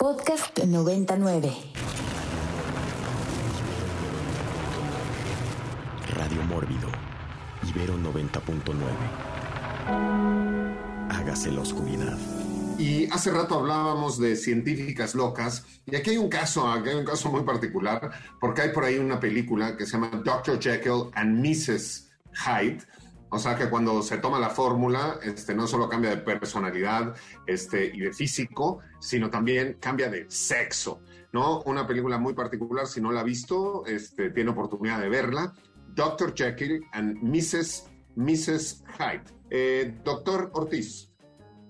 Podcast 99. Radio Mórbido. Ibero 90.9. Hágase la oscuridad. Y hace rato hablábamos de científicas locas, y aquí hay un caso, aquí hay un caso muy particular, porque hay por ahí una película que se llama Dr. Jekyll and Mrs. Hyde, o sea que cuando se toma la fórmula, este, no solo cambia de personalidad este, y de físico, sino también cambia de sexo, ¿no? Una película muy particular, si no la ha visto, este, tiene oportunidad de verla. Dr. Jekyll and Mrs. Mrs. Hyde. Eh, doctor Ortiz.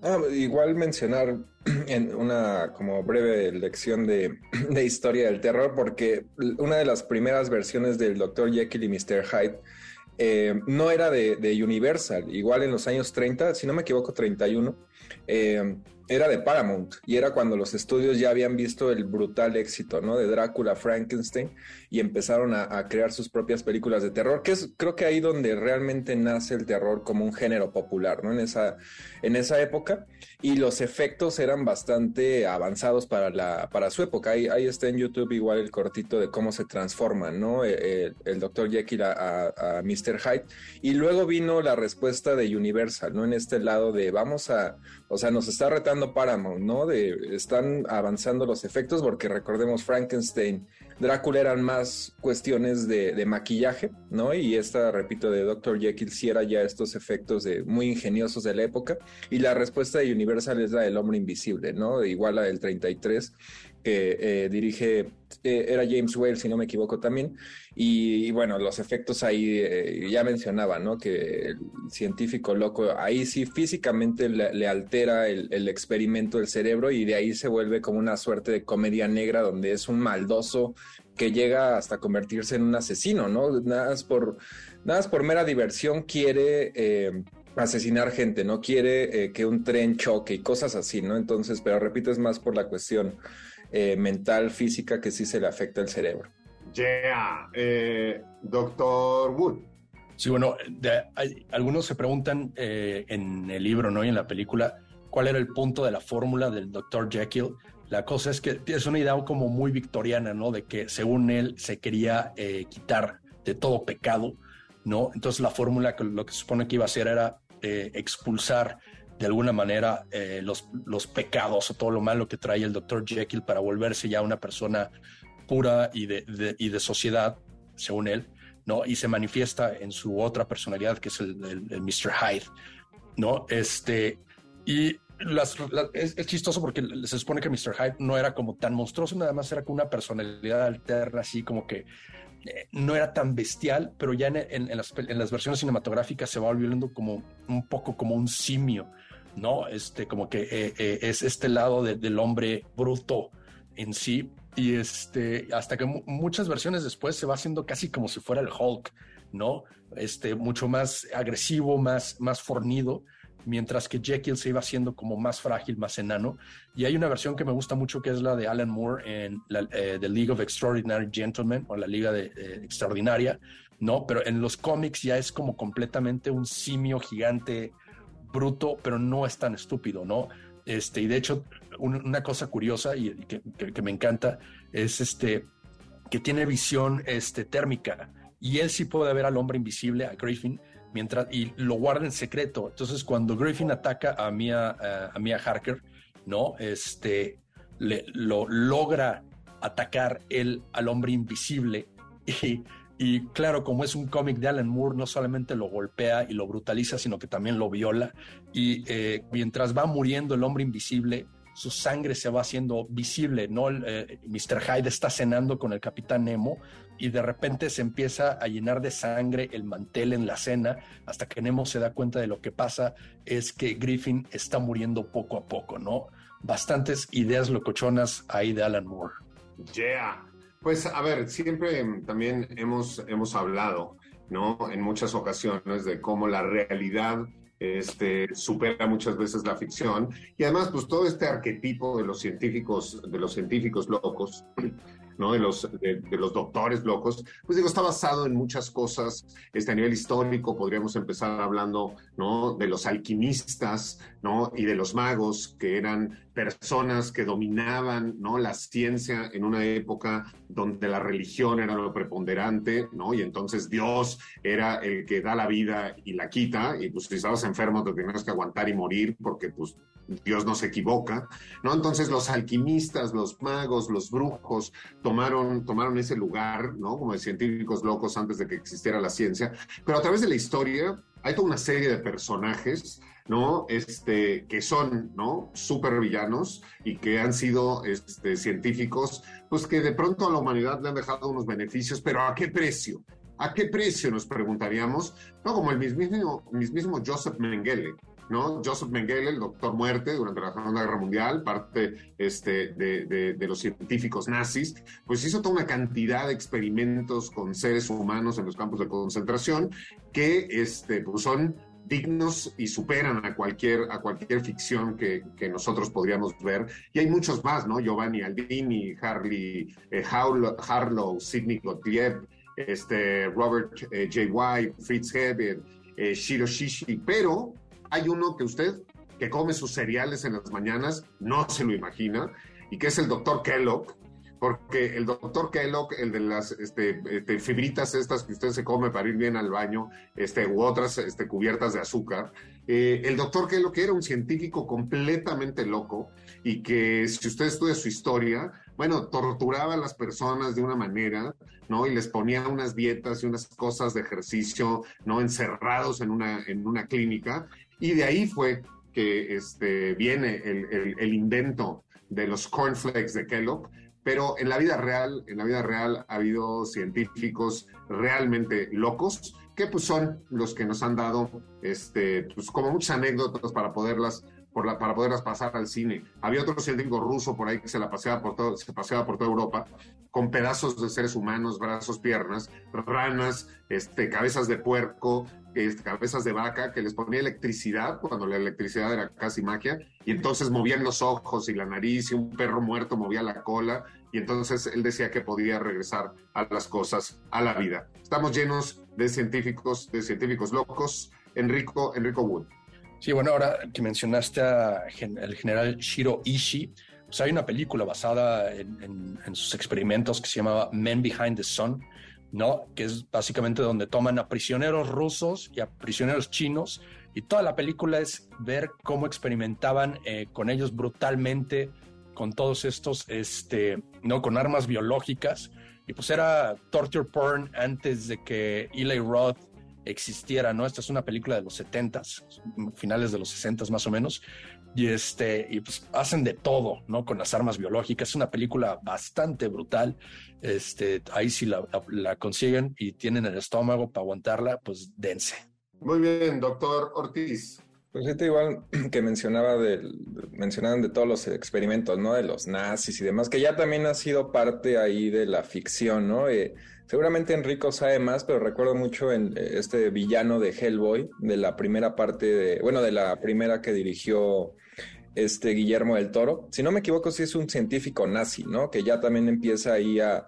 Ah, igual mencionar en una como breve lección de, de, historia del terror, porque una de las primeras versiones del Dr. Jekyll y Mr. Hyde eh, no era de, de, Universal, igual en los años 30, si no me equivoco, 31, eh, era de Paramount y era cuando los estudios ya habían visto el brutal éxito, ¿no? De Drácula, Frankenstein y empezaron a, crear sus propias películas de terror, que es creo que ahí donde realmente nace el terror como un género popular, ¿no? En esa, en esa época y los efectos eran bastante avanzados para, la, para su época. Ahí, ahí está en YouTube igual el cortito de cómo se transforman, ¿no? El, el Dr. Jekyll a Mr. Hyde y luego vino la respuesta de Universal, ¿no? En este lado de vamos a, o sea, nos está retando Paramount, ¿no? De, están avanzando los efectos porque recordemos Frankenstein, Drácula eran más cuestiones de, de, maquillaje, ¿no? Y esta, repito, de Dr. Jekyll sí era ya estos efectos de, muy ingeniosos de la época. Y la respuesta de Universal es la del hombre invisible, ¿no? Igual a del 33 que eh, dirige, eh, era James Whale, si no me equivoco también, y, bueno, los efectos ahí eh, ya mencionaba, ¿no? Que el científico loco, ahí sí físicamente le, altera el, experimento del cerebro y de ahí se vuelve como una suerte de comedia negra donde es un maldoso que llega hasta convertirse en un asesino, ¿no? Nada más por, nada más por mera diversión quiere asesinar gente, no quiere que un tren choque y cosas así, ¿no? Entonces, pero repito, es más por la cuestión eh, mental, física, que sí se le afecta el cerebro. Yeah, eh, doctor Wood. Sí, bueno, de, hay, algunos se preguntan eh, en el libro, ¿no? Y en la película, ¿cuál era el punto de la fórmula del doctor Jekyll? La cosa es que es una idea como muy victoriana, ¿no? De que según él se quería eh, quitar de todo pecado, ¿no? Entonces la fórmula, lo que se supone que iba a hacer era eh, expulsar de alguna manera eh, los, los, pecados o todo lo malo que trae el doctor Jekyll para volverse ya una persona pura y de, de, y de sociedad, según él, ¿no? Y se manifiesta en su otra personalidad, que es el, el, Mr. Hyde, ¿no? Este, y las, es, chistoso porque se supone que Mr. Hyde no era como tan monstruoso, nada más era como una personalidad alterna, así como que eh, no era tan bestial, pero ya en, en, en, las, en, las, versiones cinematográficas se va volviendo como un poco como un simio, ¿no? Este, como que eh, eh, es este lado de, del hombre bruto en sí. Y este, hasta que muchas versiones después se va haciendo casi como si fuera el Hulk, ¿no? Este, mucho más agresivo, más, más fornido mientras que Jekyll se iba haciendo como más frágil, más enano. Y hay una versión que me gusta mucho que es la de Alan Moore en la, eh, The League of Extraordinary Gentlemen o la Liga de, eh, Extraordinaria, ¿no? Pero en los cómics ya es como completamente un simio gigante, bruto, pero no es tan estúpido, ¿no? Este, y de hecho, un, una cosa curiosa y que, me encanta es este, que tiene visión este, térmica. Y él sí puede ver al hombre invisible, a Griffin, mientras y lo guarda en secreto. Entonces, cuando Griffin ataca a Mia, a Mia Harker, no, este, le, lo logra atacar él al hombre invisible y, y claro, como es un cómic de Alan Moore, no solamente lo golpea y lo brutaliza, sino que también lo viola. Y eh, mientras va muriendo el hombre invisible, su sangre se va haciendo visible, ¿no? Eh, Mr. Hyde está cenando con el capitán Nemo y de repente se empieza a llenar de sangre el mantel en la cena hasta que Nemo se da cuenta de lo que pasa es que Griffin está muriendo poco a poco, ¿no? Bastantes ideas locochonas ahí de Alan Moore. Yeah. Pues a ver, siempre también hemos, hemos hablado, ¿no? En muchas ocasiones de cómo la realidad este, supera muchas veces la ficción y además pues todo este arquetipo de los científicos de los científicos locos De los, de, los doctores locos, pues digo, está basado en muchas cosas. Este, a nivel histórico podríamos empezar hablando, ¿no? De los alquimistas, ¿no? Y de los magos, que eran personas que dominaban, ¿no? La ciencia en una época donde la religión era lo preponderante, ¿no? Y entonces Dios era el que da la vida y la quita, y pues si estabas enfermo te tenías que aguantar y morir porque pues Dios no se equivoca, ¿no? Entonces los alquimistas, los magos, los brujos tomaron, tomaron ese lugar, ¿no? Como de científicos locos antes de que existiera la ciencia, pero a través de la historia hay toda una serie de personajes, ¿no? Este, que son, ¿no? Super villanos y que han sido este, científicos, pues que de pronto a la humanidad le han dejado unos beneficios, pero ¿a qué precio? ¿A qué precio nos preguntaríamos? No, como el mismísimo Joseph Mengele, ¿no? Joseph Mengele, el doctor muerte durante la Segunda Guerra Mundial, parte este, de, los científicos nazis, pues hizo toda una cantidad de experimentos con seres humanos en los campos de concentración que este, pues son dignos y superan a cualquier, a cualquier ficción que, que, nosotros podríamos ver. Y hay muchos más, ¿no? Giovanni Aldini, Harley, eh, Harlow, Sidney Gottlieb, este, Robert eh, J. White, Fritz Heber, eh, Shiro Shishi, pero hay uno que usted, que come sus cereales en las mañanas, no se lo imagina, y que es el doctor Kellogg, porque el doctor Kellogg, el de las este, este, fibritas estas que usted se come para ir bien al baño, este, u otras este, cubiertas de azúcar, eh, el doctor Kellogg era un científico completamente loco y que si usted estudia su historia, bueno, torturaba a las personas de una manera, ¿no? Y les ponía unas dietas y unas cosas de ejercicio, ¿no? Encerrados en una, en una clínica y de ahí fue que este, viene el, el, invento de los cornflakes de Kellogg, pero en la vida real, en la vida real ha habido científicos realmente locos que pues son los que nos han dado este pues como muchas anécdotas para poderlas por la, para poderlas pasar al cine. Había otro científico ruso por ahí que se la paseaba por todo, se paseaba por toda Europa con pedazos de seres humanos, brazos, piernas, ranas, este, cabezas de puerco, este, cabezas de vaca, que les ponía electricidad cuando la electricidad era casi magia, y entonces movían los ojos y la nariz, y un perro muerto movía la cola, y entonces él decía que podía regresar a las cosas, a la vida. Estamos llenos de científicos, de científicos locos. Enrico, Enrico Wood. Sí, bueno, ahora que mencionaste al general Shiro Ishii, pues hay una película basada en, sus experimentos que se llamaba Men Behind the Sun, ¿no? Que es básicamente donde toman a prisioneros rusos y a prisioneros chinos y toda la película es ver cómo experimentaban eh, con ellos brutalmente con todos estos, este, ¿no? Con armas biológicas y pues era torture porn antes de que Eli Roth existiera, ¿no? Esta es una película de los 70 finales de los 60 más o menos, y este, y pues hacen de todo, ¿no? Con las armas biológicas. Es una película bastante brutal. Este, ahí si la, la, consiguen y tienen el estómago para aguantarla, pues dense. Muy bien, doctor Ortiz. Pues este igual que mencionaba del, mencionaban de todos los experimentos, ¿no? De los nazis y demás, que ya también ha sido parte ahí de la ficción, ¿no? Eh, seguramente Enrico sabe más, pero recuerdo mucho en este villano de Hellboy, de la primera parte de, bueno, de la primera que dirigió este Guillermo del Toro. Si no me equivoco, sí es un científico nazi, ¿no? Que ya también empieza ahí a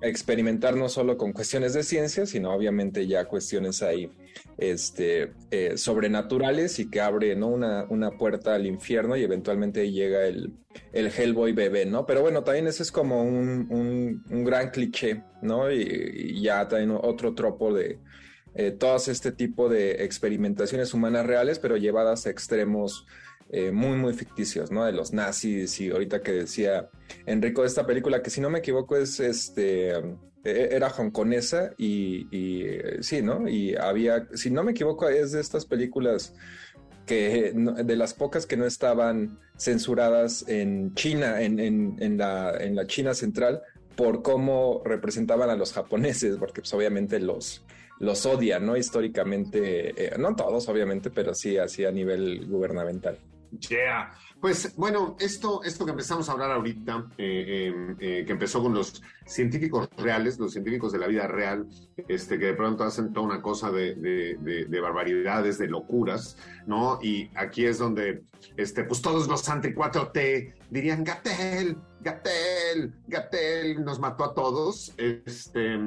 experimentar no solo con cuestiones de ciencia, sino obviamente ya cuestiones ahí este, eh, sobrenaturales y que abre ¿no? una, una, puerta al infierno y eventualmente llega el, el Hellboy bebé, ¿no? Pero bueno, también ese es como un, un, gran cliché, ¿no? Y, ya también otro tropo de eh, todas este tipo de experimentaciones humanas reales, pero llevadas a extremos eh, muy, muy ficticios, ¿no? De los nazis y ahorita que decía Enrico esta película, que si no me equivoco es este, e, era hongkonesa y, y eh, sí, ¿no? Y había, si no me equivoco, es de estas películas que de las pocas que no estaban censuradas en China, en, en, en, la, en la China central, por cómo representaban a los japoneses, porque pues obviamente los, los odian, ¿no? Históricamente, eh, no todos obviamente, pero sí así a nivel gubernamental. Yeah. Pues bueno, esto, esto que empezamos a hablar ahorita, eh, eh, eh, que empezó con los científicos reales, los científicos de la vida real, este, que de pronto hacen toda una cosa de, de, barbaridades, de locuras, ¿no? Y aquí es donde, este, pues todos los anti 4T dirían, Gatel, Gatel, Gatel nos mató a todos. Este,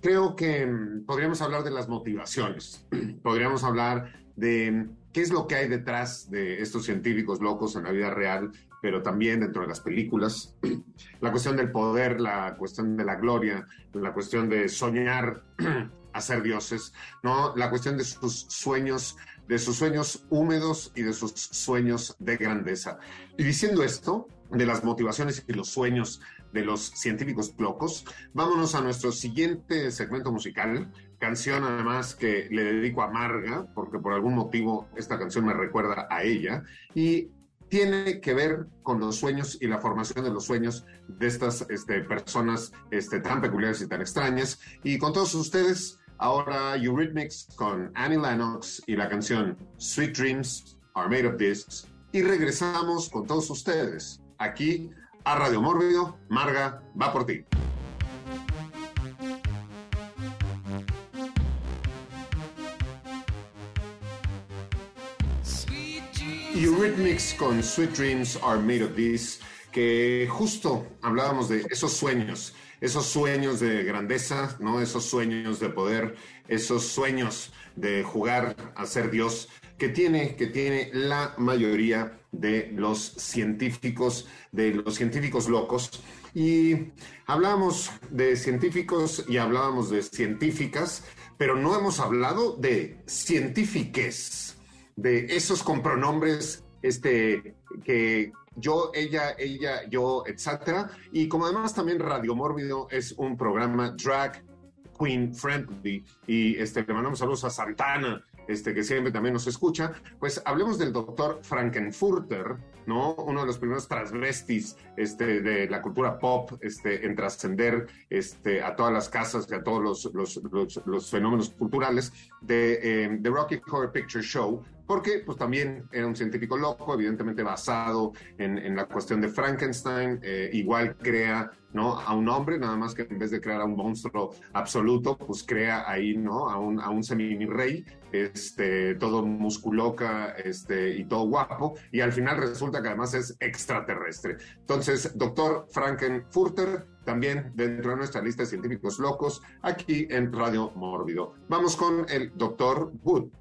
creo que podríamos hablar de las motivaciones, podríamos hablar de qué es lo que hay detrás de estos científicos locos en la vida real, pero también dentro de las películas. La cuestión del poder, la cuestión de la gloria, la cuestión de soñar a ser dioses, ¿no? La cuestión de sus sueños, de sus sueños húmedos y de sus sueños de grandeza. Y diciendo esto, de las motivaciones y los sueños de los científicos locos, vámonos a nuestro siguiente segmento musical, canción además que le dedico a Marga, porque por algún motivo esta canción me recuerda a ella, y tiene que ver con los sueños y la formación de los sueños de estas este, personas este, tan peculiares y tan extrañas. Y con todos ustedes, ahora Eurythmics con Annie Lennox y la canción Sweet Dreams Are Made of This. Y regresamos con todos ustedes aquí a Radio Mórbido. Marga, va por ti. Eurythmics con Sweet Dreams Are Made of This, que justo hablábamos de esos sueños, esos sueños de grandeza, ¿no? Esos sueños de poder, esos sueños de jugar a ser Dios que tiene, que tiene la mayoría de los científicos, de los científicos locos. Y hablábamos de científicos y hablábamos de científicas, pero no hemos hablado de científiques de esos con pronombres este, que yo, ella, ella, yo, etcétera. Y como además también Radio Mórbido es un programa drag queen friendly y este, le mandamos saludos a Santana, este, que siempre también nos escucha, pues hablemos del doctor Frankenfurter, ¿no? Uno de los primeros transvestis este, de la cultura pop este, en trascender este, a todas las casas y a todos los, los, los, fenómenos culturales de eh, The Rocky Horror Picture Show, porque pues también era un científico loco, evidentemente basado en, la cuestión de Frankenstein, eh, igual crea ¿no? a un hombre, nada más que en vez de crear a un monstruo absoluto, pues crea ahí ¿no? a un, a un este, todo musculoca este, y todo guapo, y al final resulta que además es extraterrestre. Entonces, doctor Frankenfurter, también dentro de nuestra lista de científicos locos, aquí en Radio Mórbido. Vamos con el doctor Wood.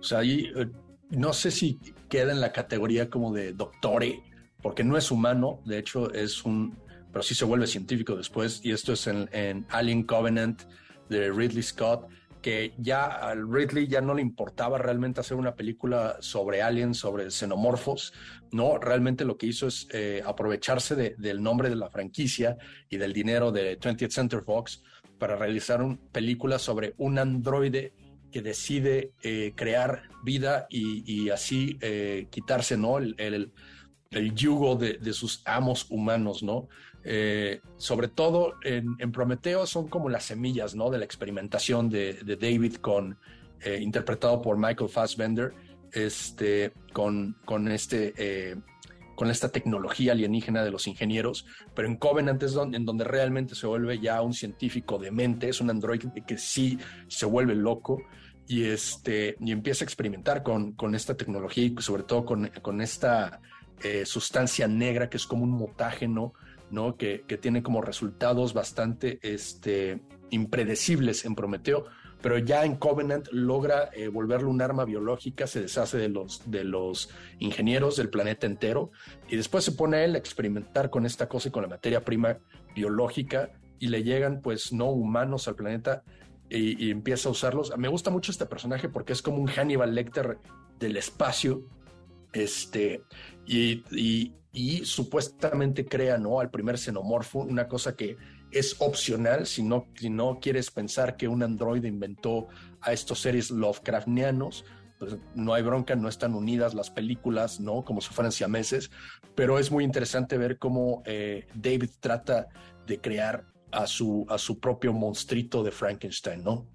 O sea, ahí eh, no sé si queda en la categoría como de doctore, porque no es humano, de hecho es un, pero sí se vuelve científico después, y esto es en, Alien Covenant de Ridley Scott, que ya al Ridley ya no le importaba realmente hacer una película sobre aliens, sobre xenomorfos, no, realmente lo que hizo es eh, aprovecharse del nombre de la franquicia y del dinero de 20th Center Fox para realizar una película sobre un androide que decide eh, crear vida y, así eh, quitarse ¿no? el, el, yugo de, sus amos humanos, ¿no? Eh, sobre todo en, Prometeo son como las semillas ¿no? de la experimentación de, David con interpretado por Michael Fassbender este, con, con, este, con esta tecnología alienígena de los ingenieros, pero en Covenant es donde, en donde realmente se vuelve ya un científico de mente, es un androide que sí se vuelve loco y, este, y empieza a experimentar con, con esta tecnología y sobre todo con, con esta eh, sustancia negra que es como un mutágeno, ¿no? Que, que, tiene como resultados bastante este, impredecibles en Prometeo, pero ya en Covenant logra eh, volverlo un arma biológica, se deshace de los, de los ingenieros del planeta entero y después se pone a él a experimentar con esta cosa y con la materia prima biológica y le llegan pues no humanos al planeta y, empieza a usarlos. Me gusta mucho este personaje porque es como un Hannibal Lecter del espacio. Este, y, y, supuestamente crea ¿no? al primer xenomorfo, una cosa que es opcional si no, si no quieres pensar que un androide inventó a estos seres Lovecraftianos. Pues no hay bronca, no están unidas las películas, ¿no? Como si fueran siameses, pero es muy interesante ver cómo eh, David trata de crear a su, a su propio monstruito de Frankenstein, ¿no?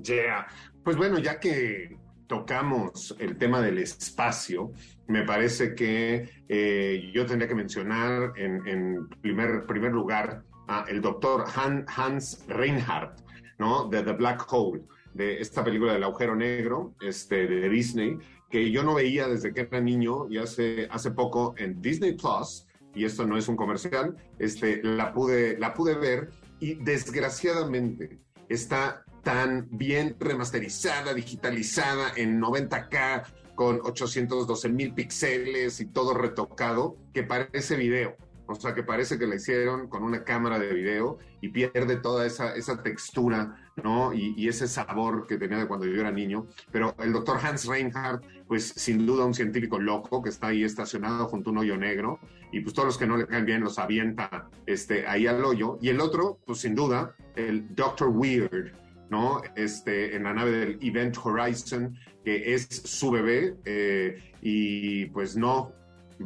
Yeah. Pues bueno, ya que tocamos el tema del espacio, me parece que eh, yo tendría que mencionar en, primer, primer lugar el doctor Hans Reinhardt, ¿no? De The Black Hole, de esta película del agujero negro este, de Disney, que yo no veía desde que era niño y hace, hace poco en Disney Plus, y esto no es un comercial, este, la, pude, la pude ver y desgraciadamente está tan bien remasterizada, digitalizada en 90K, con 812 mil píxeles y todo retocado, que parece video. O sea, que parece que la hicieron con una cámara de video y pierde toda esa, esa textura, ¿no? Y, ese sabor que tenía de cuando yo era niño. Pero el doctor Hans Reinhardt, pues sin duda un científico loco que está ahí estacionado junto a un hoyo negro y pues todos los que no le caen bien los avienta este, ahí al hoyo. Y el otro, pues sin duda, el Doctor Weird, ¿no? Este, en la nave del Event Horizon, que es su bebé, eh, y pues no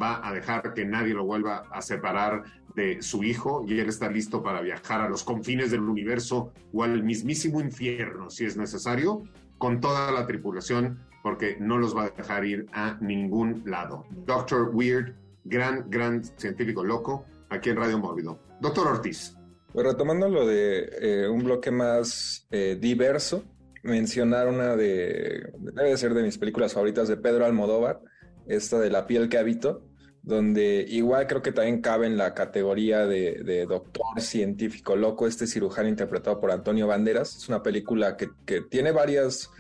va a dejar que nadie lo vuelva a separar de su hijo y él está listo para viajar a los confines del universo o al mismísimo infierno, si es necesario, con toda la tripulación, porque no los va a dejar ir a ningún lado. Doctor Weird, gran, gran científico loco, aquí en Radio Mórbido. Doctor Ortiz. Pues retomando lo de eh, un bloque más eh, diverso, mencionar una de, debe ser de mis películas favoritas de Pedro Almodóvar, esta de La piel que habito, donde igual creo que también cabe en la categoría de, doctor científico loco, este cirujano interpretado por Antonio Banderas. Es una película que, tiene varias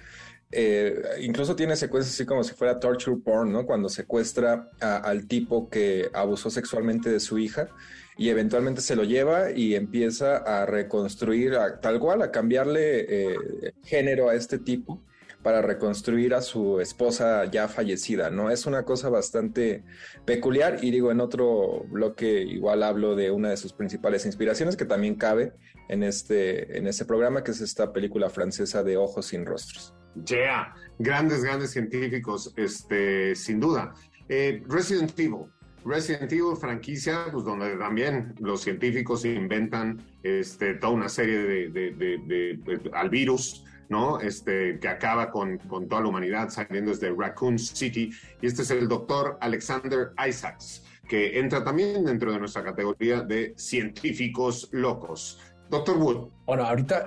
eh, incluso tiene secuencias así como si fuera torture porn, ¿no? Cuando secuestra al tipo que abusó sexualmente de su hija y eventualmente se lo lleva y empieza a reconstruir, tal cual, a cambiarle eh, género a este tipo para reconstruir a su esposa ya fallecida, ¿no? Es una cosa bastante peculiar y digo, en otro bloque igual hablo de una de sus principales inspiraciones que también cabe en este, en este programa, que es esta película francesa de Ojos sin Rostros. Yeah, grandes, grandes científicos, este, sin duda. Eh, Resident Evil, Resident Evil franquicia, pues donde también los científicos inventan este, toda una serie de, de, al virus, ¿no? Este, que acaba con, con, toda la humanidad saliendo desde Raccoon City. Y este es el doctor Alexander Isaacs, que entra también dentro de nuestra categoría de científicos locos. Doctor Wood. Bueno, ahorita,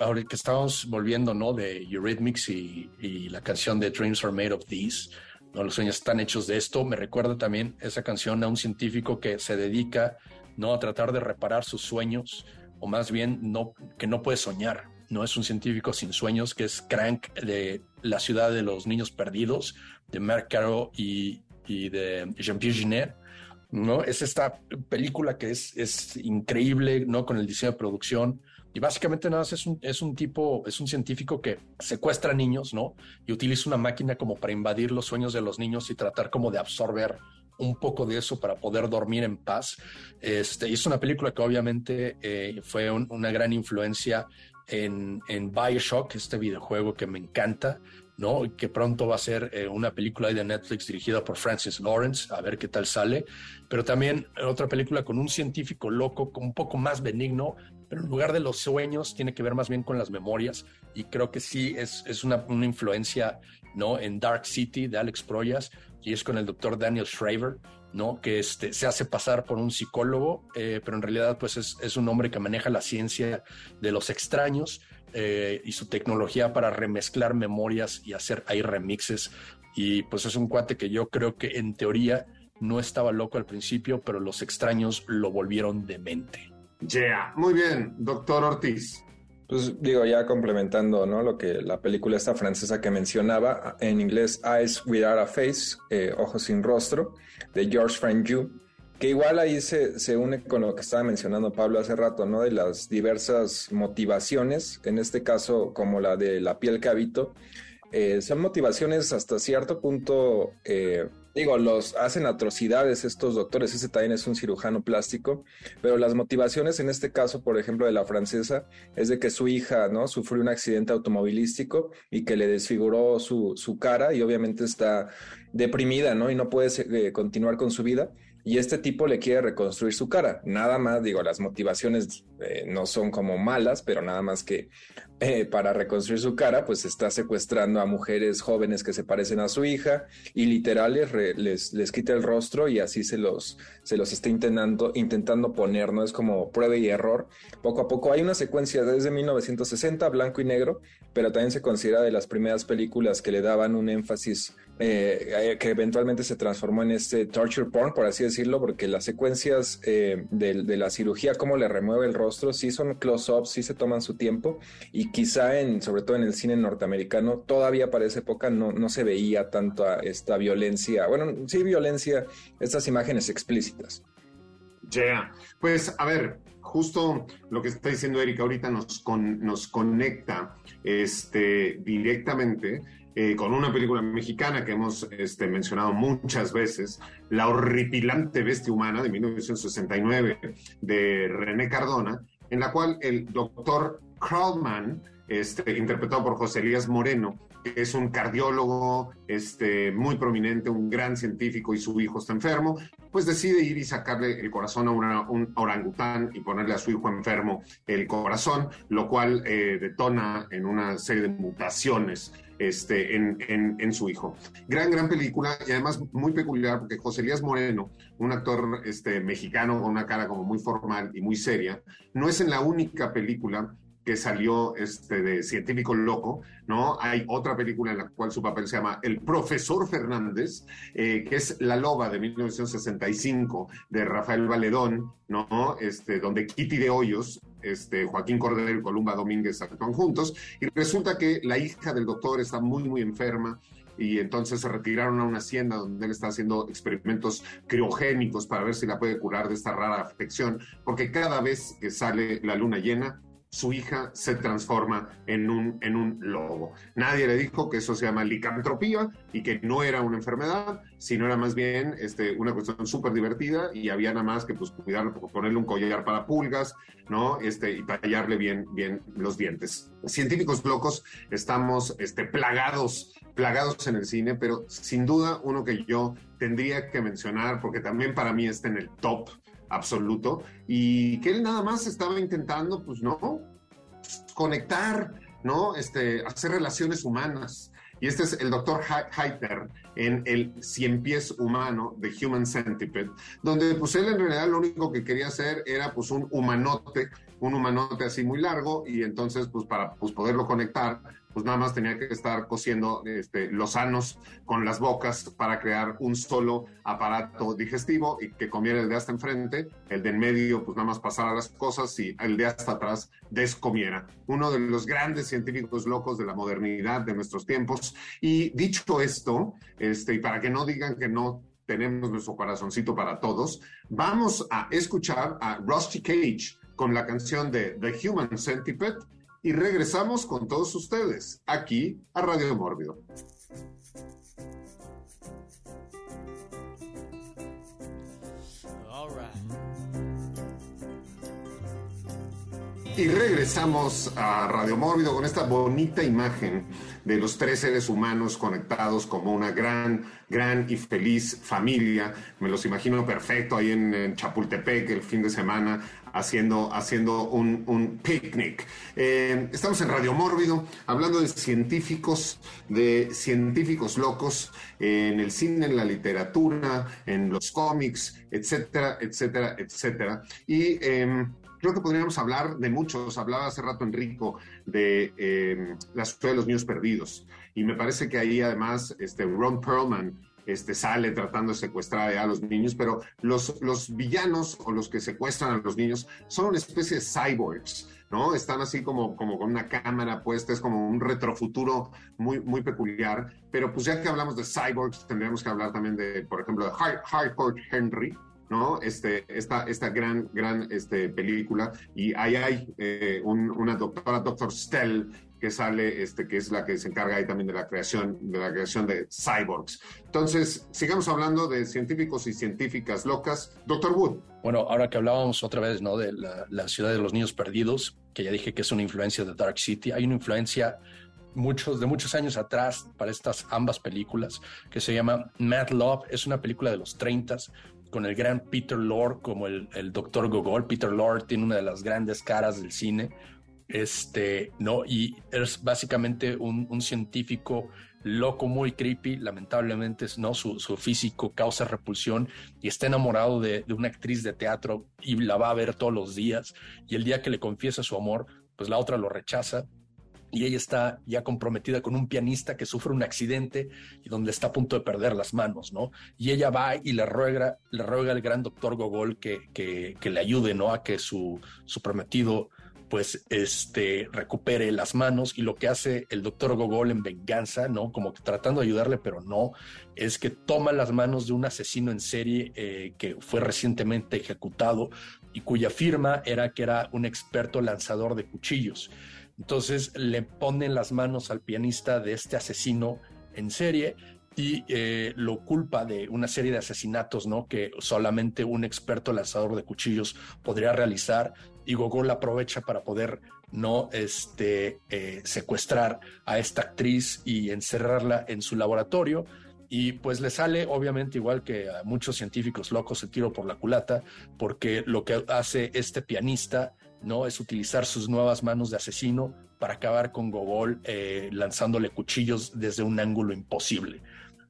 ahorita que estamos volviendo, ¿no? De Eurythmics y, y, la canción de Dreams Are Made of These, ¿no? Los sueños están hechos de esto. Me recuerda también esa canción a un científico que se dedica, ¿no? A tratar de reparar sus sueños, o más bien, no, que no puede soñar. No es un científico sin sueños, que es Crank de La ciudad de los niños perdidos, de Marc Caro y, y de Jean-Pierre Ginet ¿no? Es esta película que es, es increíble, ¿no? Con el diseño de producción. Y básicamente nada es un, es un tipo, es un científico que secuestra niños, ¿no? Y utiliza una máquina como para invadir los sueños de los niños y tratar como de absorber un poco de eso para poder dormir en paz. Este, es una película que obviamente eh, fue una gran influencia en, Bioshock, este videojuego que me encanta. ¿no? Que pronto va a ser eh, una película de Netflix dirigida por Francis Lawrence, a ver qué tal sale. Pero también otra película con un científico loco, un poco más benigno, pero en lugar de los sueños tiene que ver más bien con las memorias. Y creo que sí es, es una, una influencia, ¿no? En Dark City de Alex Proyas y es con el doctor Daniel Shraver, ¿no? Que este, se hace pasar por un psicólogo, eh, pero en realidad pues es, es un hombre que maneja la ciencia de los extraños eh, y su tecnología para remezclar memorias y hacer ahí remixes. Y pues es un cuate que yo creo que en teoría no estaba loco al principio, pero los extraños lo volvieron demente. Yeah, muy bien, doctor Ortiz. Pues digo, ya complementando, ¿no? Lo que la película esta francesa que mencionaba, en inglés Eyes Without a Face, eh, Ojos sin Rostro, de George Franju que igual ahí se, se, une con lo que estaba mencionando Pablo hace rato, ¿no? De las diversas motivaciones, en este caso como la de la piel que habito, eh, son motivaciones hasta cierto punto, eh, digo, los hacen atrocidades estos doctores, ese también es un cirujano plástico, pero las motivaciones en este caso, por ejemplo, de la francesa, es de que su hija, ¿no? Sufrió un accidente automovilístico y que le desfiguró su, su cara y obviamente está deprimida, ¿no? Y no puede eh, continuar con su vida y este tipo le quiere reconstruir su cara. Nada más, digo, las motivaciones eh, no son como malas, pero nada más que eh, para reconstruir su cara, pues está secuestrando a mujeres jóvenes que se parecen a su hija y literales les, les, quita el rostro y así se los, se los está intentando, intentando poner, ¿no? Es como prueba y error. Poco a poco hay una secuencia desde 1960, blanco y negro, pero también se considera de las primeras películas que le daban un énfasis eh, que eventualmente se transformó en este torture porn, por así decirlo, porque las secuencias eh, de, la cirugía, cómo le remueve el rostro, sí son close-ups, sí se toman su tiempo. Y quizá en, sobre todo en el cine norteamericano, todavía para esa época no, no se veía tanto esta violencia, bueno, sí violencia, estas imágenes explícitas. Ya, pues a ver, justo lo que está diciendo Erika ahorita nos, nos conecta este, directamente eh, con una película mexicana que hemos este, mencionado muchas veces, La horripilante bestia humana de 1969 de René Cardona, en la cual el doctor Krallman, este, interpretado por José Elías Moreno, que es un cardiólogo este, muy prominente, un gran científico y su hijo está enfermo, pues decide ir y sacarle el corazón a un orangután y ponerle a su hijo enfermo el corazón, lo cual eh, detona en una serie de mutaciones este, en, su hijo. Gran, gran película y además muy peculiar porque José Elías Moreno, un actor este, mexicano con una cara como muy formal y muy seria, no es en la única película que salió este, de Científico Loco, ¿no? Hay otra película en la cual su papel se llama El Profesor Fernández, eh, que es La Loba de 1965 de Rafael Valedón, ¿no? Este, donde Kitty de Hoyos, este, Joaquín Cordero y Columba Domínguez actúan juntos, y resulta que la hija del doctor está muy, muy enferma, y entonces se retiraron a una hacienda donde él está haciendo experimentos criogénicos para ver si la puede curar de esta rara afección, porque cada vez que sale la luna llena, su hija se transforma en un, en un lobo. Nadie le dijo que eso se llama licantropía y que no era una enfermedad, sino era más bien este, una cuestión súper divertida y había nada más que pues, cuidarlo, ponerle un collar para pulgas, ¿no? Este, y tallarle bien, bien los dientes. Científicos locos estamos este, plagados, plagados en el cine, pero sin duda uno que yo tendría que mencionar, porque también para mí está en el top absoluto, y que él nada más estaba intentando, pues no, conectar, ¿no? Este, hacer relaciones humanas. Y este es el doctor Heiter en el Cien Pies Humano de Human Centipede, donde pues él en realidad lo único que quería hacer era pues un humanote, un humanote así muy largo, y entonces pues para pues, poderlo conectar, pues nada más tenía que estar cosiendo este, los sanos con las bocas para crear un solo aparato digestivo y que comiera el de hasta enfrente, el de en medio pues nada más pasara las cosas y el de hasta atrás descomiera. Uno de los grandes científicos locos de la modernidad de nuestros tiempos. Y dicho esto, este, y para que no digan que no tenemos nuestro corazoncito para todos, vamos a escuchar a Rusty Cage con la canción de The Human Centipede y regresamos con todos ustedes aquí a Radio Mórbido. Y regresamos a Radio Mórbido con esta bonita imagen de los tres seres humanos conectados como una gran, gran y feliz familia. Me los imagino perfecto ahí en, Chapultepec el fin de semana haciendo, haciendo un, un picnic. Eh, estamos en Radio Mórbido hablando de científicos, de científicos locos en el cine, en la literatura, en los cómics, etcétera, etcétera, etcétera. Y em, creo que podríamos hablar de muchos. Hablaba hace rato Enrico de eh, la ciudad de los niños perdidos. Y me parece que ahí además este, Ron Perlman este, sale tratando de secuestrar a los niños, pero los, los villanos o los que secuestran a los niños son una especie de cyborgs. ¿no? Están así como, como con una cámara puesta, es como un retrofuturo muy, muy peculiar. Pero pues ya que hablamos de cyborgs, tendríamos que hablar también de, por ejemplo, de Hardcore Henry, ¿no? Este, esta, esta gran, gran este, película. Y ahí hay eh, una doctora, doctor Stell, que sale, este, que es la que se encarga ahí también de la creación, de la creación de cyborgs. Entonces, sigamos hablando de científicos y científicas locas. Doctor Wood. Bueno, ahora que hablábamos otra vez, ¿no? De la, la ciudad de los niños perdidos, que ya dije que es una influencia de Dark City, hay una influencia muchos, de muchos años atrás para estas ambas películas, que se llama Mad Love. Es una película de los 30 con el gran Peter Lorre como el, el doctor Gogol. Peter Lorre tiene una de las grandes caras del cine, este, ¿no? Y es básicamente un, un científico loco, muy creepy, lamentablemente, ¿no? Su, su físico causa repulsión y está enamorado de, de, una actriz de teatro y la va a ver todos los días. Y el día que le confiesa su amor, pues la otra lo rechaza y ella está ya comprometida con un pianista que sufre un accidente y donde está a punto de perder las manos, ¿no? Y ella va y le ruega, le ruega al gran doctor Gogol que, que, le ayude, ¿no? A que su, su prometido pues este recupere las manos y lo que hace el doctor Gogol en venganza, ¿no? Como que tratando de ayudarle, pero no, es que toma las manos de un asesino en serie eh, que fue recientemente ejecutado y cuya firma era que era un experto lanzador de cuchillos. Entonces le ponen las manos al pianista de este asesino en serie y eh, lo culpa de una serie de asesinatos, ¿no? Que solamente un experto lanzador de cuchillos podría realizar y Gogol aprovecha para poder no este, eh, secuestrar a esta actriz y encerrarla en su laboratorio. Y pues le sale, obviamente, igual que a muchos científicos locos, el tiro por la culata, porque lo que hace este pianista no es utilizar sus nuevas manos de asesino para acabar con Gogol eh, lanzándole cuchillos desde un ángulo imposible.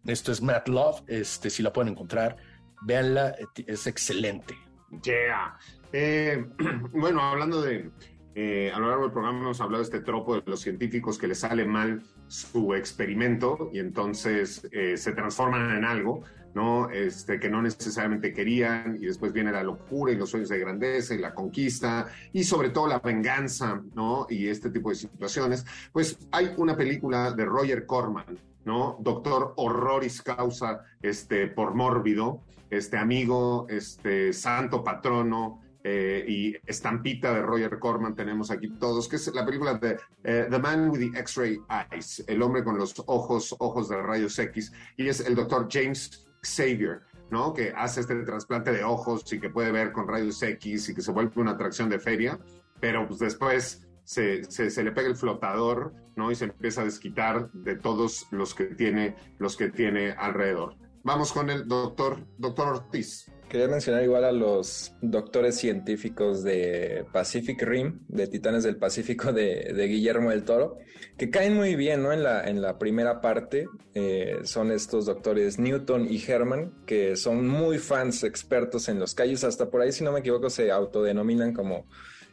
Esto es Matt Love, este, si la pueden encontrar, véanla, es excelente. Yeah. Eh, bueno, hablando de, eh, a lo largo del programa hemos hablado de este tropo de los científicos que les sale mal su experimento y entonces eh, se transforman en algo, ¿no? Este, que no necesariamente querían y después viene la locura y los sueños de grandeza y la conquista y sobre todo la venganza, ¿no? Y este tipo de situaciones. Pues hay una película de Roger Corman, ¿no? Doctor Horroris Causa, este, por mórbido, este amigo, este santo patrono, eh, y estampita de Roger Corman tenemos aquí todos, que es la película de eh, The Man with the X-Ray Eyes, el hombre con los ojos, ojos de rayos X, y es el doctor James Xavier, ¿no? Que hace este trasplante de ojos y que puede ver con rayos X y que se vuelve una atracción de feria, pero pues después se, se, se, le pega el flotador, ¿no? Y se empieza a desquitar de todos los que tiene, los que tiene alrededor. Vamos con el doctor, doctor Ortiz. Quería mencionar igual a los doctores científicos de Pacific Rim, de Titanes del Pacífico de, Guillermo del Toro, que caen muy bien ¿no? en, la, en la primera parte. Eh, son estos doctores Newton y Herman, que son muy fans expertos en los callos. Hasta por ahí, si no me equivoco, se autodenominan como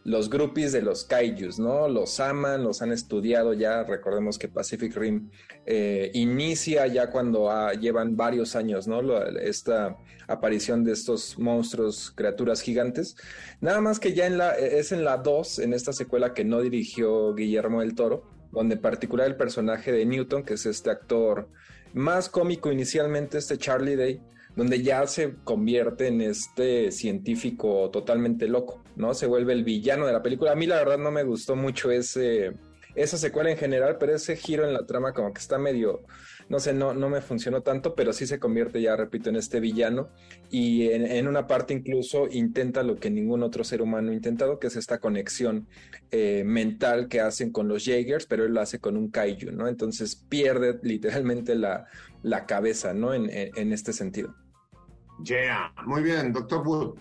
los groupies de los kaijus, ¿no? Los aman, los han estudiado ya. Recordemos que Pacific Rim eh, inicia ya cuando ah, llevan varios años, ¿no? esta aparición de estos monstruos, criaturas gigantes. Nada más que ya en la, es en la 2, en esta secuela que no dirigió Guillermo del Toro, donde en particular el personaje de Newton, que es este actor más cómico inicialmente, este Charlie Day, donde ya se convierte en este científico totalmente loco, ¿no? Se vuelve el villano de la película. A mí la verdad no me gustó mucho ese, esa secuela en general, pero ese giro en la trama como que está medio, no sé, no, no me funcionó tanto, pero sí se convierte ya, repito, en este villano y en, una parte incluso intenta lo que ningún otro ser humano ha intentado, que es esta conexión eh, mental que hacen con los Jaegers, pero él lo hace con un kaiju, ¿no? Entonces pierde literalmente la, la cabeza, ¿no? En, en, en este sentido. Yeah, muy bien, doctor Wood.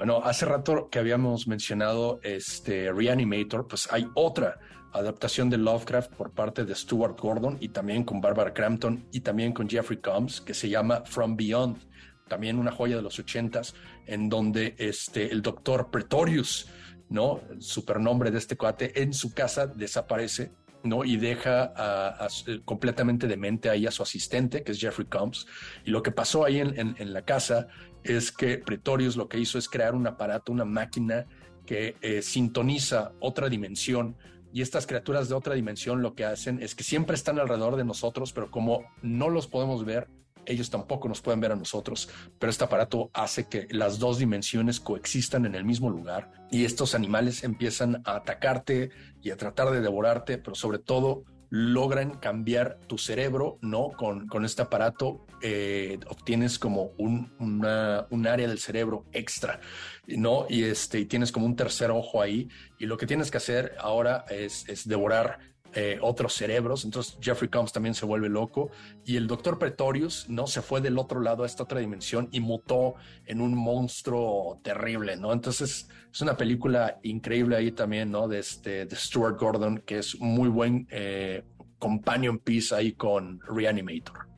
Bueno, hace rato que habíamos mencionado este Reanimator, pues hay otra adaptación de Lovecraft por parte de Stuart Gordon y también con Barbara Crampton y también con Jeffrey Combs que se llama From Beyond, también una joya de los ochentas, en donde este, el doctor Pretorius, ¿no? Supernombre de este cuate, en su casa desaparece ¿no? Y deja a, completamente demente ahí a su asistente, que es Jeffrey Combs. Y lo que pasó ahí en, en, la casa es que Pretorius lo que hizo es crear un aparato, una máquina que eh, sintoniza otra dimensión. Y estas criaturas de otra dimensión lo que hacen es que siempre están alrededor de nosotros, pero como no los podemos ver, ellos tampoco nos pueden ver a nosotros, pero este aparato hace que las dos dimensiones coexistan en el mismo lugar y estos animales empiezan a atacarte y a tratar de devorarte, pero sobre todo logran cambiar tu cerebro, ¿no? Con, con este aparato eh, obtienes como un, una, un, área del cerebro extra, ¿no? Y, este, y tienes como un tercer ojo ahí y lo que tienes que hacer ahora es, es devorar eh, otros cerebros, entonces Jeffrey Combs también se vuelve loco y el doctor Pretorius no se fue del otro lado a esta otra dimensión y mutó en un monstruo terrible, ¿no? Entonces es una película increíble ahí también, ¿no? De, este, de Stuart Gordon, que es muy buen eh, companion piece ahí con Reanimator.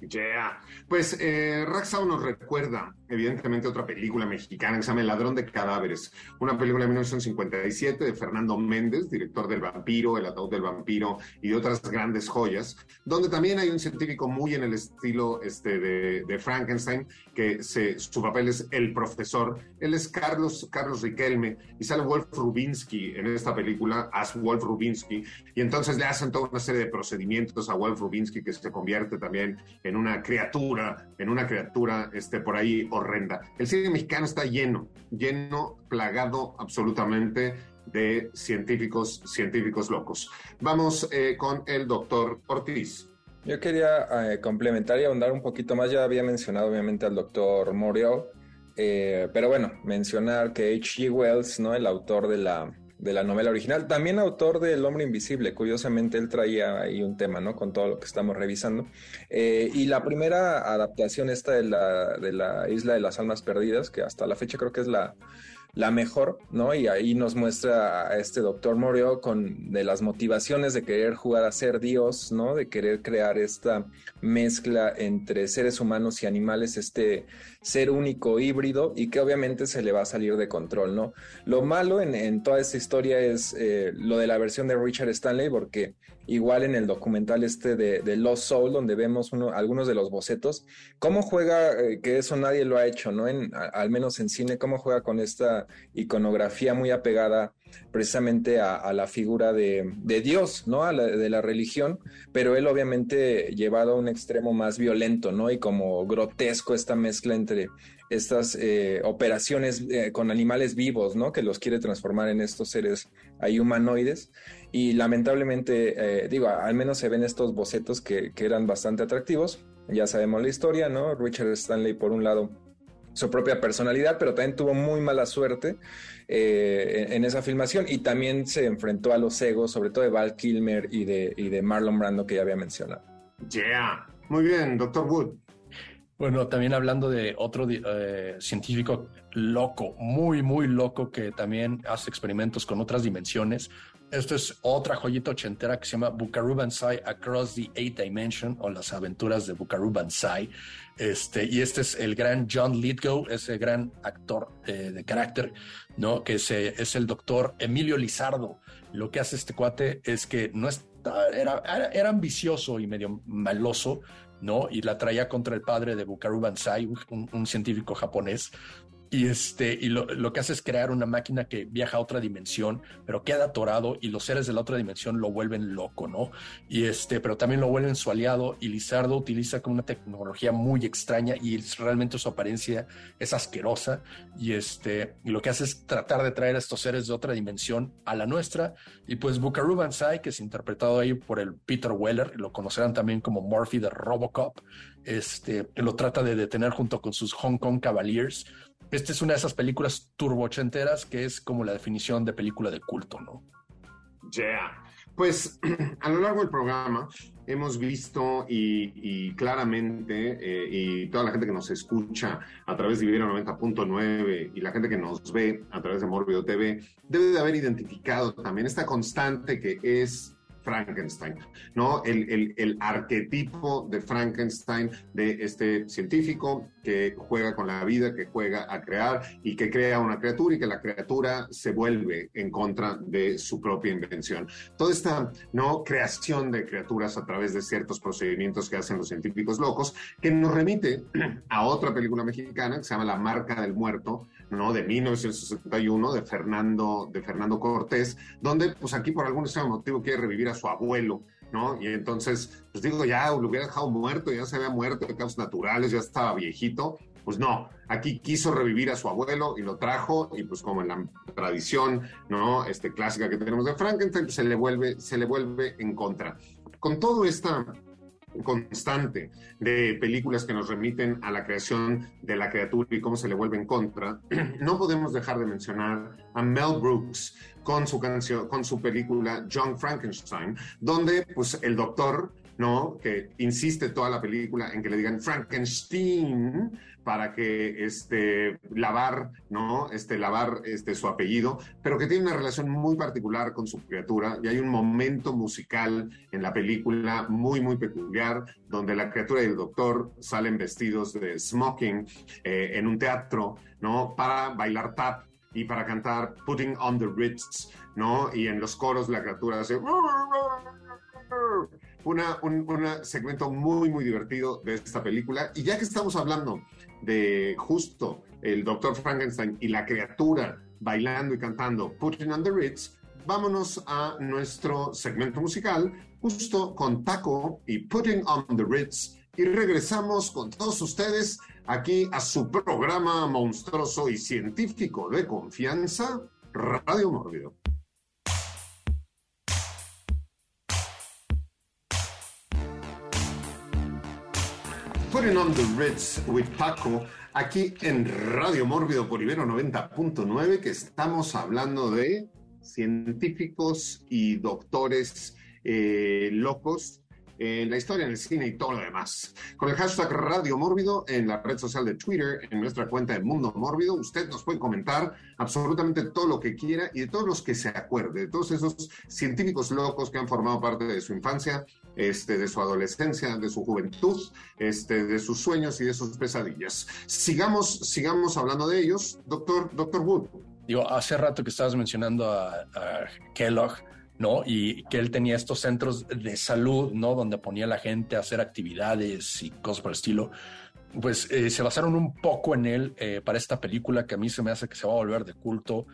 Yeah. Pues eh, Raxao nos recuerda, evidentemente, otra película mexicana que se llama El ladrón de cadáveres, una película de 1957 de Fernando Méndez, director del vampiro, El ataúd del vampiro y de otras grandes joyas, donde también hay un científico muy en el estilo este, de, Frankenstein, que su papel es el profesor. Él es Carlos, Carlos Riquelme y sale Wolf Rubinsky en esta película, as Wolf Rubinsky, y entonces le hacen toda una serie de procedimientos a Wolf Rubinsky que se convierte también una criatura, en una criatura este, por ahí horrenda. El cine mexicano está lleno, lleno, plagado absolutamente de científicos, científicos locos. Vamos eh, con el doctor Ortiz. Yo quería eh, complementar y ahondar un poquito más. Ya había mencionado obviamente al doctor Morial, eh, pero bueno, mencionar que H.G. Wells, ¿no? el autor de la de la novela original. También autor de El hombre invisible, curiosamente él traía ahí un tema, ¿no? Con todo lo que estamos revisando. Eh, y la primera adaptación esta de la, de la Isla de las Almas Perdidas, que hasta la fecha creo que es la, la mejor, ¿no? Y ahí nos muestra a este doctor Morio con de las motivaciones de querer jugar a ser Dios, ¿no? De querer crear esta mezcla entre seres humanos y animales, este ser único híbrido y que obviamente se le va a salir de control, ¿no? Lo malo en, toda esta historia es eh, lo de la versión de Richard Stanley, porque igual en el documental este de, Lost Soul, donde vemos uno, algunos de los bocetos, cómo juega, eh, que eso nadie lo ha hecho, ¿no? En, al menos en cine, cómo juega con esta iconografía muy apegada precisamente a, la figura de, Dios, ¿no? A la, de la religión, pero él obviamente llevado a un extremo más violento, ¿no? Y como grotesco esta mezcla entre estas eh, operaciones eh, con animales vivos, ¿no? Que los quiere transformar en estos seres ahí humanoides. Y lamentablemente, eh, digo, al menos se ven estos bocetos que, eran bastante atractivos. Ya sabemos la historia, ¿no? Richard Stanley, por un lado, su propia personalidad, pero también tuvo muy mala suerte eh, en, esa filmación y también se enfrentó a los egos, sobre todo de Val Kilmer y de, de Marlon Brando que ya había mencionado. Yeah, muy bien, doctor Wood. Bueno, también hablando de otro eh, científico loco, muy, muy loco, que también hace experimentos con otras dimensiones. Esto es otra joyita ochentera que se llama Banzai Across the Eight Dimension o las aventuras de Bukaru Banzai. Este, y este es el gran John Lithgow, ese gran actor eh, de carácter, ¿no? Que es, es el doctor Emilio Lizardo. Lo que hace este cuate es que no está, era, era, ambicioso y medio maloso, ¿no? Y la traía contra el padre de Bukaru Banzai, un científico japonés, y, este, y lo, lo, que hace es crear una máquina que viaja a otra dimensión, pero queda atorado y los seres de la otra dimensión lo vuelven loco, ¿no? Y este, pero también lo vuelven su aliado y Lizardo utiliza como una tecnología muy extraña y realmente su apariencia es asquerosa y este, y lo que hace es tratar de traer a estos seres de otra dimensión a la nuestra y pues Bukaru Banzai, que es interpretado ahí por el Peter Weller, lo conocerán también como Murphy de Robocop, este, lo trata de detener junto con sus Hong Kong Cavaliers esta es una de esas películas turbochenteras que es como la definición de película de culto, ¿no? Yeah. Pues a lo largo del programa hemos visto y, claramente, eh, y toda la gente que nos escucha a través de Vivero 90.9 y la gente que nos ve a través de Morbido TV, debe de haber identificado también esta constante que es Frankenstein, ¿no? El, el, arquetipo de Frankenstein, de este científico que juega con la vida, que juega a crear y que crea una criatura y que la criatura se vuelve en contra de su propia invención. Toda esta, ¿no? Creación de criaturas a través de ciertos procedimientos que hacen los científicos locos, que nos remite a otra película mexicana que se llama La Marca del Muerto, ¿no? De 1961, de Fernando, de Fernando Cortés, donde, pues aquí por algún motivo quiere revivir a su abuelo, ¿no? Y entonces, pues digo, ya lo hubiera dejado muerto, ya se había muerto de causas naturales, ya estaba viejito. Pues no, aquí quiso revivir a su abuelo y lo trajo, y pues como en la tradición, ¿no? Este clásica que tenemos de Frankenstein, pues se le vuelve, se le vuelve en contra. Con todo esta constante de películas que nos remiten a la creación de la criatura y cómo se le vuelve en contra, no podemos dejar de mencionar a Mel Brooks con su canción, con su película John Frankenstein, donde pues el doctor ¿no? Que insiste toda la película en que le digan Frankenstein para que este, lavar, ¿no? Este, lavar este, su apellido, pero que tiene una relación muy particular con su criatura y hay un momento musical en la película muy, muy peculiar donde la criatura y el doctor salen vestidos de smoking eh, en un teatro, ¿no? Para bailar tap y para cantar Putting on the Ritz, ¿no? Y en los coros la criatura hace una, un segmento muy, muy divertido de esta película. Y ya que estamos hablando de justo el Doctor Frankenstein y la criatura bailando y cantando Putting on the Ritz, vámonos a nuestro segmento musical, justo con Taco y Putting on the Ritz. Y regresamos con todos ustedes aquí a su programa monstruoso y científico de confianza, Radio Mórbido. Putting on the Ritz with Paco, aquí en Radio Mórbido por Ibero 90.9, que estamos hablando de científicos y doctores eh, locos en la historia, en el cine y todo lo demás. Con el hashtag Radio Mórbido en la red social de Twitter, en nuestra cuenta de Mundo Mórbido, usted nos puede comentar absolutamente todo lo que quiera y de todos los que se acuerde, de todos esos científicos locos que han formado parte de su infancia, este, de su adolescencia, de su juventud, este, de sus sueños y de sus pesadillas. Sigamos, sigamos hablando de ellos, doctor, doctor Wood. Digo, hace rato que estabas mencionando a, Kellogg, ¿no? Y que él tenía estos centros de salud, ¿no? Donde ponía a la gente a hacer actividades y cosas por el estilo. Pues eh, se basaron un poco en él eh, para esta película que a mí se me hace que se va a volver de culto.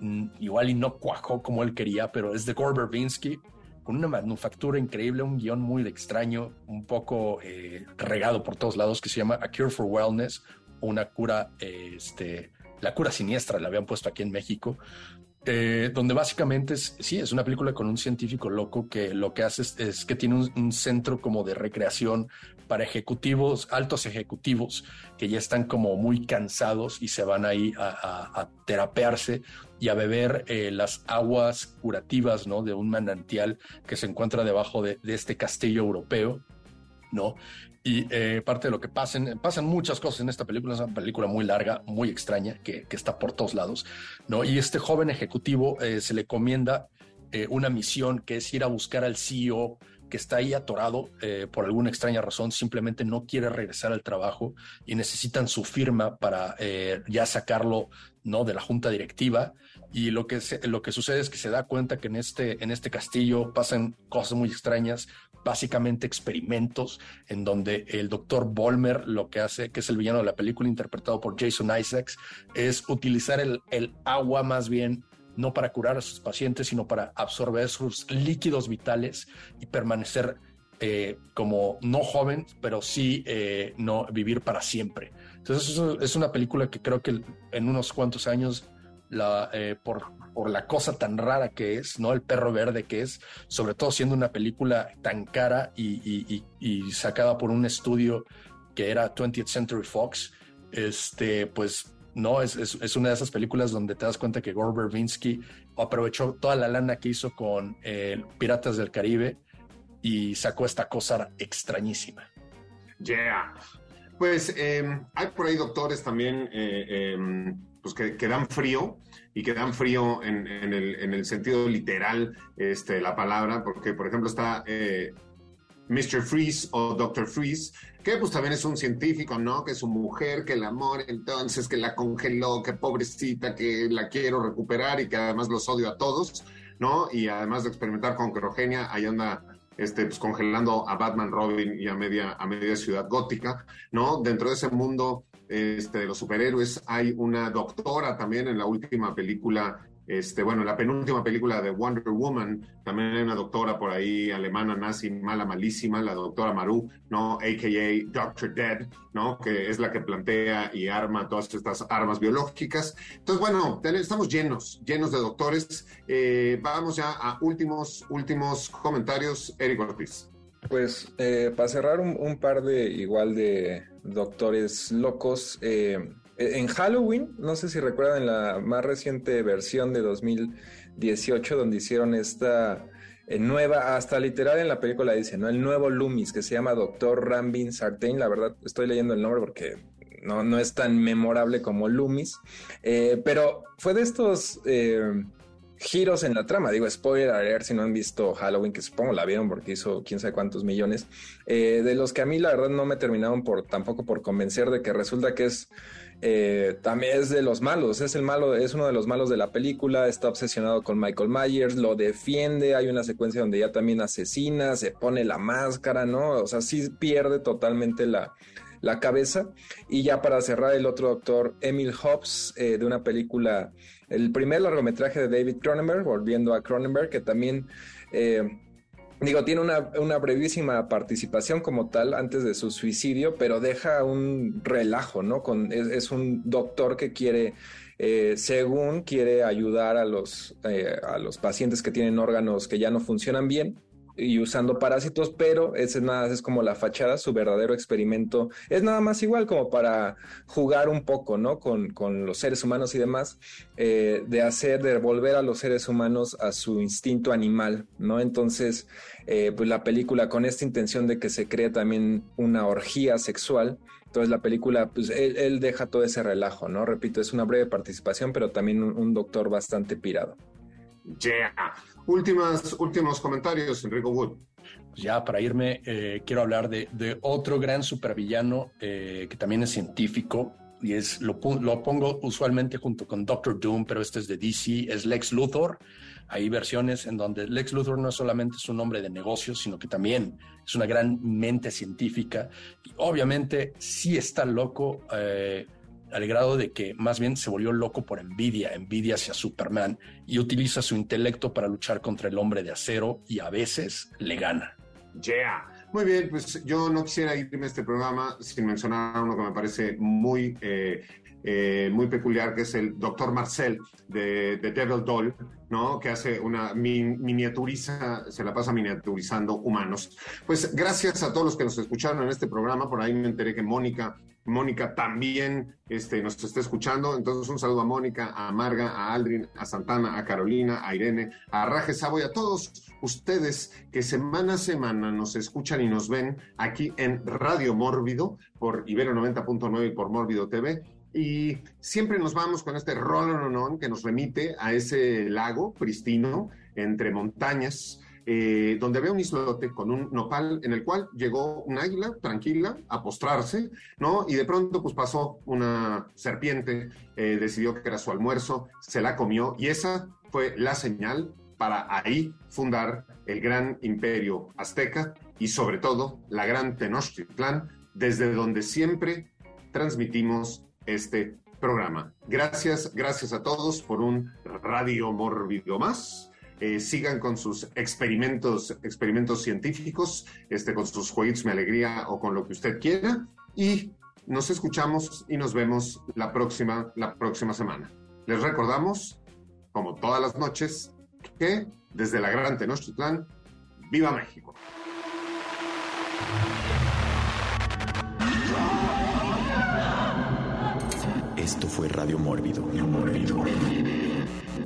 Mm, igual y no cuajó como él quería, pero es de Gore Verbinski, con una manufactura increíble, un guion muy extraño, un poco eh, regado por todos lados, que se llama A Cure for Wellness, una cura, este, la cura siniestra, la habían puesto aquí en México, eh, donde básicamente es, sí, es una película con un científico loco que lo que hace es, que tiene un, centro como de recreación para ejecutivos, altos ejecutivos, que ya están como muy cansados y se van ahí a, terapearse y a beber eh, las aguas curativas, ¿no? De un manantial que se encuentra debajo de, de este castillo europeo, ¿no? Y eh, parte de lo que pasen, pasan muchas cosas en esta película, es una película muy larga, muy extraña, que, está por todos lados, ¿no? Y este joven ejecutivo eh, se le comienda eh, una misión que es ir a buscar al CEO que está ahí atorado por alguna extraña razón, simplemente no quiere regresar al trabajo y necesitan su firma para ya sacarlo, ¿no? De la junta directiva. Y lo que, lo que sucede es que se da cuenta que en este, en este castillo pasan cosas muy extrañas, básicamente experimentos en donde el doctor Volmer lo que hace, que es el villano de la película interpretado por Jason Isaacs, es utilizar el, agua más bien no para curar a sus pacientes, sino para absorber sus líquidos vitales y permanecer eh, como no joven, pero sí eh, no vivir para siempre. Entonces es una película que creo que en unos cuantos años eh, por, por, la cosa tan rara que es, ¿no? El perro verde que es, sobre todo siendo una película tan cara y, sacada por un estudio que era 20th Century Fox, este, pues no, es, es, una de esas películas donde te das cuenta que Gore Verbinski aprovechó toda la lana que hizo con eh, Piratas del Caribe y sacó esta cosa extrañísima. Yeah. Pues em, hay por ahí doctores también eh, em, pues que, dan frío y que dan frío en, el, sentido literal este, la palabra, porque por ejemplo está eh, Mr. Freeze o Dr. Freeze, que pues también es un científico, ¿no? Que su mujer, que el amor, entonces que la congeló, que pobrecita, que la quiero recuperar y que además los odio a todos, ¿no? Y además de experimentar con crogenia, ahí anda este, pues, congelando a Batman, Robin y a media, a media ciudad gótica, ¿no? Dentro de ese mundo este, de los superhéroes. Hay una doctora también en la última película, este, bueno, en la penúltima película de Wonder Woman, también hay una doctora por ahí alemana, nazi, mala, malísima, la doctora Maru, ¿no? AKA Doctor Dead, ¿no? Que es la que plantea y arma todas estas armas biológicas. Entonces, bueno, estamos llenos, llenos de doctores. Eh, vamos ya a últimos, últimos comentarios. Eric Ortiz. Pues eh, para cerrar un, par de igual de doctores locos, eh, en Halloween, no sé si recuerdan la más reciente versión de 2018 donde hicieron esta eh, nueva, hasta literal en la película dice, ¿no? El nuevo Loomis que se llama Doctor Rambin Sartain, la verdad estoy leyendo el nombre porque no, no es tan memorable como Loomis, pero fue de estos giros en la trama. Digo, spoiler ver si no han visto Halloween, que supongo la vieron porque hizo quién sabe cuántos millones, eh, de los que a mí la verdad no me terminaron por tampoco por convencer de que resulta que es eh, también es de los malos, es el malo, es uno de los malos de la película, está obsesionado con Michael Myers, lo defiende, hay una secuencia donde ya también asesina, se pone la máscara, ¿no? O sea, sí pierde totalmente la, la cabeza. Y ya para cerrar, el otro doctor, Emil Hobbs, eh, de una película, el primer largometraje de David Cronenberg, volviendo a Cronenberg, que también... Eh, digo, tiene una, brevísima participación como tal antes de su suicidio, pero deja un relajo, ¿no? Con, es, un doctor que quiere, eh, según quiere ayudar a los, a los pacientes que tienen órganos que ya no funcionan bien y usando parásitos, pero ese nada es como la fachada, su verdadero experimento es nada más igual como para jugar un poco, ¿no? Con, los seres humanos y demás, eh, de hacer, de volver a los seres humanos a su instinto animal, ¿no? Entonces, eh, pues la película con esta intención de que se cree también una orgía sexual, entonces la película, pues él, deja todo ese relajo, ¿no? Repito, es una breve participación, pero también un, doctor bastante pirado. Yeah. Últimas, últimos comentarios, Enrico Wood. Pues ya para irme, eh, quiero hablar de, otro gran supervillano eh, que también es científico y es lo, pongo usualmente junto con Doctor Doom, pero este es de DC, es Lex Luthor. Hay versiones en donde Lex Luthor no solamente es un hombre de negocios, sino que también es una gran mente científica. Y obviamente sí está loco. Eh, al grado de que más bien se volvió loco por envidia, envidia hacia Superman, y utiliza su intelecto para luchar contra el hombre de acero y a veces le gana. Yeah. Muy bien, pues yo no quisiera irme a este programa sin mencionar uno que me parece muy, eh, eh, muy peculiar, que es el doctor Marcel de, de Devil Doll, ¿no? Que hace una miniaturiza, se la pasa miniaturizando humanos. Pues gracias a todos los que nos escucharon en este programa, por ahí me enteré que Mónica Mónica también este, nos está escuchando. Entonces, un saludo a Mónica, a Marga, a Aldrin, a Santana, a Carolina, a Irene, a Raje Sabo y a todos ustedes que semana a semana nos escuchan y nos ven aquí en Radio Mórbido por Ibero 90.9 y por Mórbido TV. Y siempre nos vamos con este rolón que nos remite a ese lago pristino entre montañas eh, donde había un islote con un nopal en el cual llegó un águila tranquila a postrarse, ¿no? Y de pronto pues pasó una serpiente, eh, decidió que era su almuerzo, se la comió y esa fue la señal para ahí fundar el gran imperio azteca y sobre todo la gran Tenochtitlán, desde donde siempre transmitimos este programa. Gracias, gracias a todos por un radio mórbido más. Eh, sigan con sus experimentos, experimentos científicos, este, con sus jueguitos mi alegría o con lo que usted quiera. Y nos escuchamos y nos vemos la próxima, la próxima semana. Les recordamos, como todas las noches, que desde la Gran Tenochtitlán, ¡Viva México! Esto fue Radio Mórbido, Mórbido